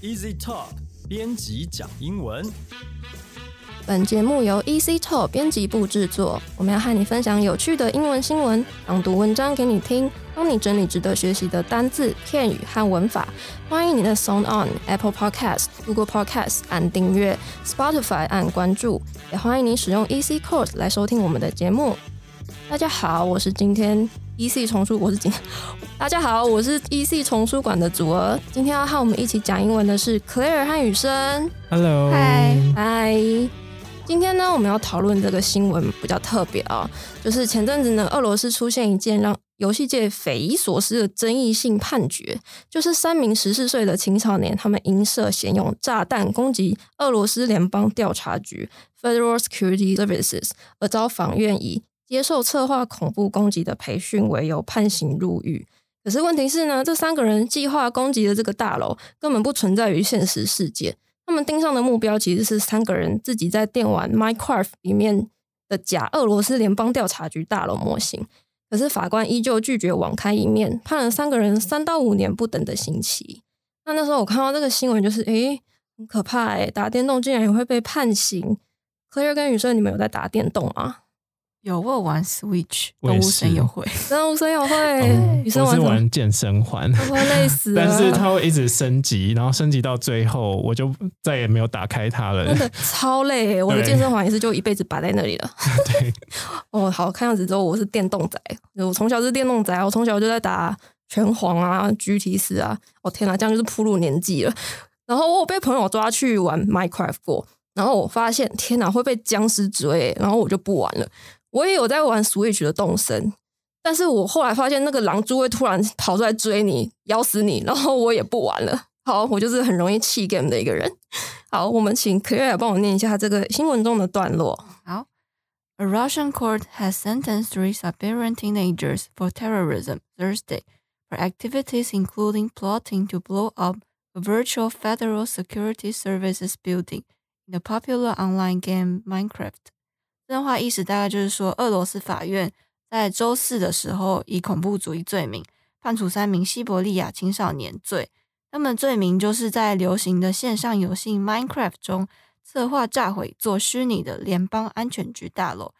Easy Talk 编辑讲英文。本节目由 Easy Talk 编辑部制作。我们要和你分享有趣的英文新闻，朗读文章给你听，帮你整理值得学习的单字、片语和文法。欢迎你的 Sound On、Apple Podcast、Google Podcast 按订阅，Spotify 按关注，也欢迎你使用 Easy Course 来收听我们的节目。大家好，我是今天 EC 丛书，我是今天大家好，我是 EC 丛书馆的祖儿。今天要和我们一起讲英文的是 Claire 和雨生。Hello，嗨嗨，今天呢，我们要讨论这个新闻比较特别啊，就是前阵子呢，俄罗斯出现一件让游戏界匪夷所思的争议性判决，就是三名十四岁的青少年，他们因涉嫌用炸弹攻击俄罗斯联邦调查局 （Federal Security Services） 而遭法院以接受策划恐怖攻击的培训为由判刑入狱。可是问题是呢，这三个人计划攻击的这个大楼根本不存在于现实世界。他们盯上的目标其实是三个人自己在电玩 Minecraft 里面的假俄罗斯联邦调查局大楼模型。可是法官依旧拒绝网开一面，判了三个人三到五年不等的刑期。那那时候我看到这个新闻，就是诶，很可怕诶，打电动竟然也会被判刑。Clear 跟雨生，你们有在打电动吗？有我有玩 Switch 动物森是友会，真的生友会，女生我是玩？玩健身环，会不会累死了？但是它会一直升级，然后升级到最后，我就再也没有打开它了。真的超累耶，我的健身环也是就一辈子摆在那里了。对，哦，好看样子之后我是电动仔，我从小是电动仔，我从小就在打拳皇啊、GT 四啊。哦天哪，这样就是铺路年纪了。然后我有被朋友抓去玩 Minecraft 过，然后我发现天哪会被僵尸追，然后我就不玩了。我也有在玩 Switch 的动森，但是我后来发现那个狼蛛会突然跑出来追你，咬死你，然后我也不玩了。好，我就是很容易弃 game 的一个人。好，我们请 Claire 帮我念一下这个新闻中的段落。好。A Russian court has sentenced three Siberian teenagers for terrorism Thursday for activities including plotting to blow up a virtual Federal Security Services building in the popular online game Minecraft. 这段话意思大概就是说，俄罗斯法院在周四的时候以恐怖主义罪名判处三名西伯利亚青少年罪。他们罪名就是在流行的线上游戏 Minecraft 中策划炸毁做虚拟的联邦安全局大楼。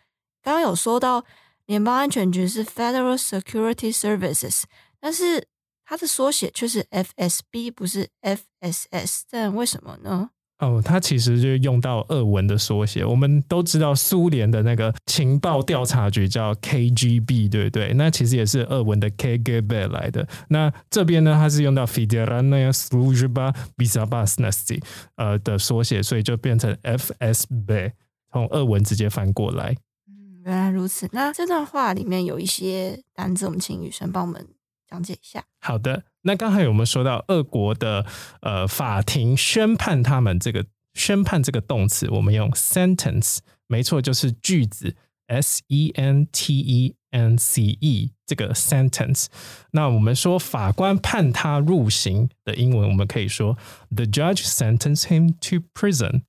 刚刚有说到联邦安全局是 Federal Security Services，但是它的缩写却是 FSB，不是 FSS，这为什么呢？哦，他其实就用到俄文的缩写。我们都知道苏联的那个情报调查局叫 KGB，对不对？那其实也是俄文的 KGB 来的。那这边呢，它是用到 Federalnaya s l u z h b a b i z a b a s n a s t y 呃的缩写，所以就变成 FSB，从俄文直接翻过来。嗯，原来如此。那这段话里面有一些单字，我们请雨生帮我们讲解一下。好的，那刚才有没有说到俄国的呃法庭宣判他们这个宣判这个动词，我们用 sentence，没错，就是句子 s e n t e n c e 这个 sentence。那我们说法官判他入刑的英文，我们可以说 the judge sentenced him to prison。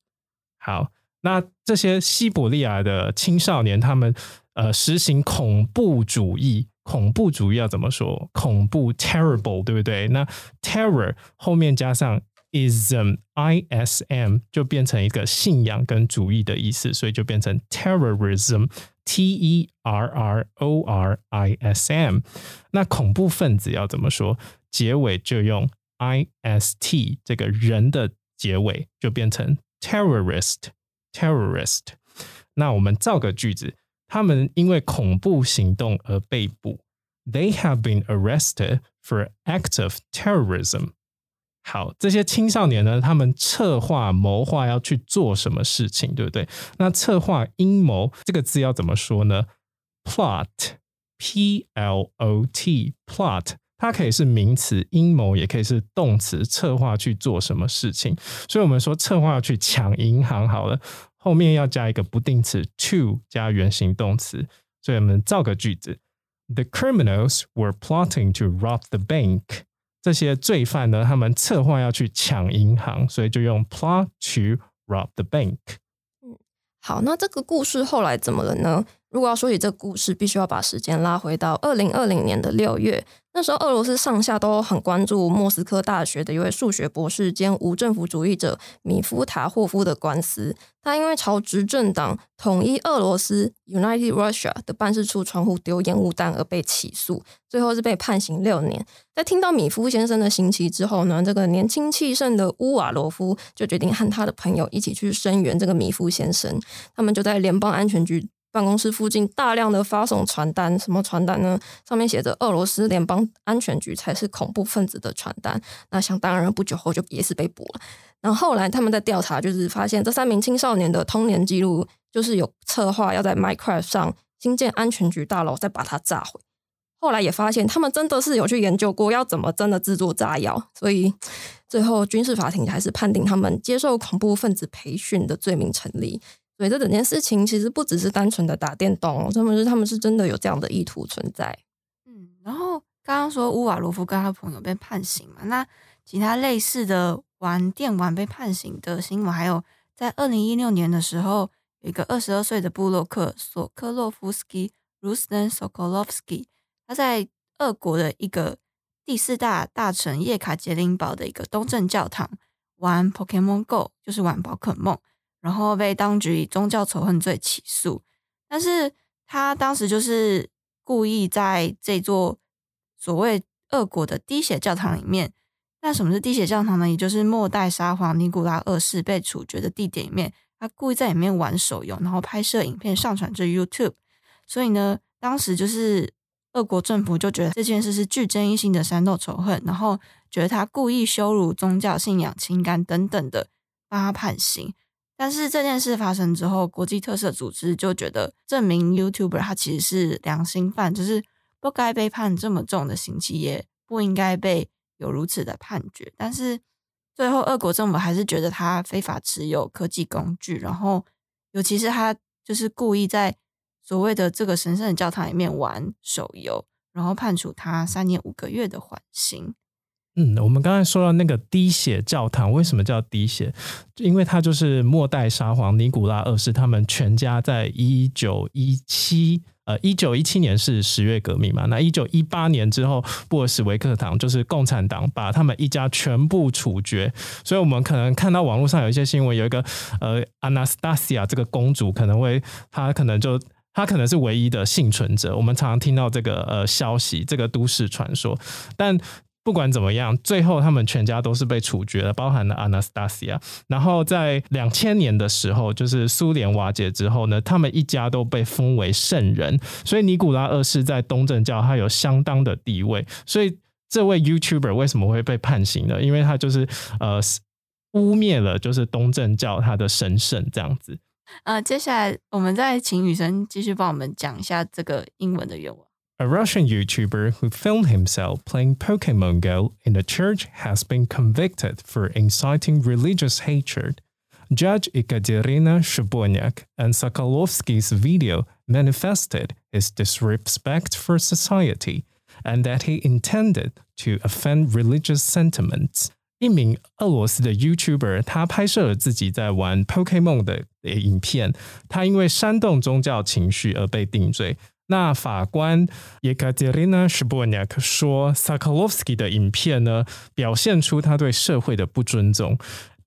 好，那这些西伯利亚的青少年，他们呃实行恐怖主义。恐怖主义要怎么说？恐怖 terrible，对不对？那 terror 后面加上 ism i s m 就变成一个信仰跟主义的意思，所以就变成 terrorism t e r r o r i s m。那恐怖分子要怎么说？结尾就用 i s t 这个人的结尾就变成 terrorist terrorist。那我们造个句子。他们因为恐怖行动而被捕。They have been arrested for act of terrorism。好，这些青少年呢，他们策划谋划要去做什么事情，对不对？那策划阴谋这个字要怎么说呢？Plot，P L O T，plot，它可以是名词，阴谋也可以是动词，策划去做什么事情。所以我们说策划去抢银行，好了。后面要加一个不定词 to 加原形动词，所以我们造个句子：The criminals were plotting to rob the bank。这些罪犯呢，他们策划要去抢银行，所以就用 plot to rob the bank。嗯好，那这个故事后来怎么了呢？如果要说起这个故事，必须要把时间拉回到二零二零年的六月。那时候，俄罗斯上下都很关注莫斯科大学的一位数学博士兼无政府主义者米夫塔霍夫的官司。他因为朝执政党统一俄罗斯 （United Russia） 的办事处窗户丢烟雾弹而被起诉，最后是被判刑六年。在听到米夫先生的刑期之后呢，这个年轻气盛的乌瓦罗夫就决定和他的朋友一起去声援这个米夫先生。他们就在联邦安全局。办公室附近大量的发送传单，什么传单呢？上面写着“俄罗斯联邦安全局才是恐怖分子”的传单。那想当然，不久后就也是被捕了。然后后来他们在调查，就是发现这三名青少年的通年记录，就是有策划要在 Minecraft 上新建安全局大楼，再把它炸毁。后来也发现，他们真的是有去研究过要怎么真的制作炸药，所以最后军事法庭还是判定他们接受恐怖分子培训的罪名成立。所以这整件事情其实不只是单纯的打电动，他们是他们是真的有这样的意图存在。嗯，然后刚刚说乌瓦罗夫跟他朋友被判刑嘛，那其他类似的玩电玩被判刑的新闻，还有在二零一六年的时候，有一个二十二岁的布洛克索科洛夫斯基 （Ruslan Sokolovsky），他在俄国的一个第四大大城叶卡捷琳堡的一个东正教堂玩 Pokemon Go，就是玩宝可梦。然后被当局以宗教仇恨罪起诉，但是他当时就是故意在这座所谓俄国的滴血教堂里面。那什么是滴血教堂呢？也就是末代沙皇尼古拉二世被处决的地点里面，他故意在里面玩手游，然后拍摄影片上传至 YouTube。所以呢，当时就是俄国政府就觉得这件事是具争议性的煽动仇恨，然后觉得他故意羞辱宗教信仰、情感等等的，帮他判刑。但是这件事发生之后，国际特色组织就觉得证明 YouTuber 他其实是良心犯，就是不该被判这么重的刑期，也不应该被有如此的判决。但是最后，俄国政府还是觉得他非法持有科技工具，然后尤其是他就是故意在所谓的这个神圣的教堂里面玩手游，然后判处他三年五个月的缓刑。嗯，我们刚才说到那个滴血教堂，为什么叫滴血？因为它就是末代沙皇尼古拉二世他们全家在一九一七呃一九一七年是十月革命嘛，那一九一八年之后，布尔什维克党就是共产党把他们一家全部处决，所以我们可能看到网络上有一些新闻，有一个呃 Anastasia 这个公主可能会她可能就她可能是唯一的幸存者，我们常常听到这个呃消息，这个都市传说，但。不管怎么样，最后他们全家都是被处决了，包含了 Anastasia。然后在两千年的时候，就是苏联瓦解之后呢，他们一家都被封为圣人。所以尼古拉二世在东正教他有相当的地位。所以这位 YouTuber 为什么会被判刑呢？因为他就是呃污蔑了就是东正教他的神圣这样子。呃，接下来我们再请雨生继续帮我们讲一下这个英文的原文。A Russian YouTuber who filmed himself playing Pokemon Go in a church has been convicted for inciting religious hatred. Judge Ekaterina Shabonyak and Sokolovsky's video manifested his disrespect for society and that he intended to offend religious sentiments. 一名俄罗斯的 YouTuber，他拍摄了自己在玩 Pokemon 的影片，他因为煽动宗教情绪而被定罪。 那法官 Yekaterina Shbonyak 说，Sokolovsky 的影片呢，表现出他对社会的不尊重，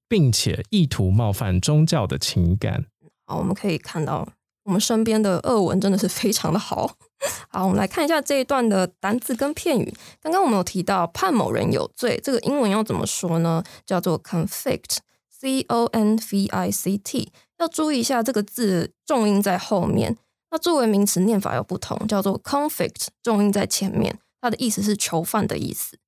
并且意图冒犯宗教的情感。好，我们可以看到，我们身边的俄文真的是非常的好。好，我们来看一下这一段的单字跟片语。刚刚我们有提到判某人有罪，这个英文要怎么说呢？叫做 convict，c o n v i c t。要注意一下这个字重音在后面。那作为名词念法有不同，叫做 conflict，重音在前面，它的意思是囚犯的意思。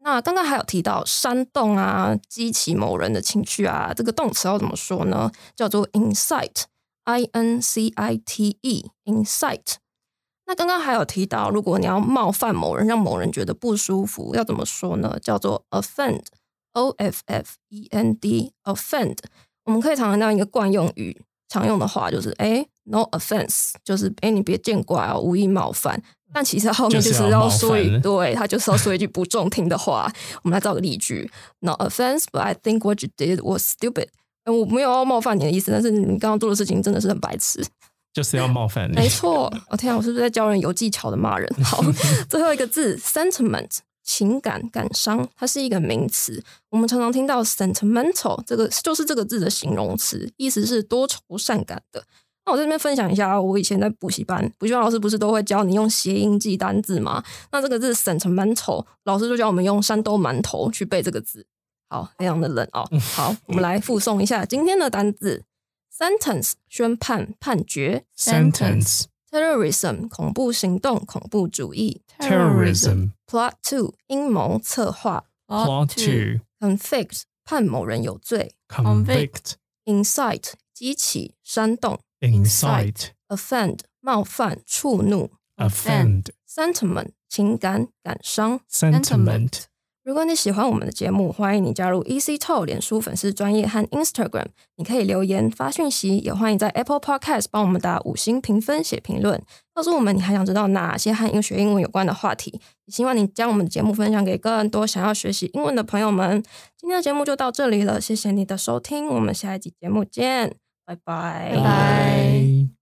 那刚刚还有提到煽动啊，激起某人的情绪啊，这个动词要怎么说呢？叫做 incite，i n c i t e，incite。那刚刚还有提到，如果你要冒犯某人，让某人觉得不舒服，要怎么说呢？叫做 offend，o f f e n d，offend。我们可以常常用一个惯用语。常用的话就是哎，no offense，就是哎，你别见怪哦，无意冒犯。但其实后面就是要说一对，他就是要说一句不中听的话。我们来造个例句：No offense，but I think what you did was stupid。我没有要冒犯你的意思，但是你刚刚做的事情真的是很白痴。就是要冒犯你。没错，我、天啊，我是不是在教人有技巧的骂人？好，最后一个字 sentiment，情感、感伤，它是一个名词。我们常常听到 sentimental 这个就是这个字的形容词，意思是多愁善感的。那我在这边分享一下，我以前在补习班，补习班老师不是都会教你用谐音记单字吗？那这个字 sentimental，老师就教我们用山东馒头去背这个字。好，非常的冷哦。好，我们来附送一下今天的单字：sentence 宣判、判决 Sentence；terrorism 恐怖行动、恐怖主义 terrorism；plot two 阴谋策划 plot to；convict 判某人有罪 convict；incite 激起、煽动 incite；offend 冒犯、触怒 offend；sentiment 情感、感伤。sentiment 如果你喜欢我们的节目，欢迎你加入 Easy Talk 脸书粉丝专业和 Instagram，你可以留言发讯息，也欢迎在 Apple Podcast 帮我们打五星评分、写评论，告诉我们你还想知道哪些和英学英文有关的话题。也希望你将我们的节目分享给更多想要学习英文的朋友们。今天的节目就到这里了，谢谢你的收听，我们下一集节目见，拜拜。拜拜。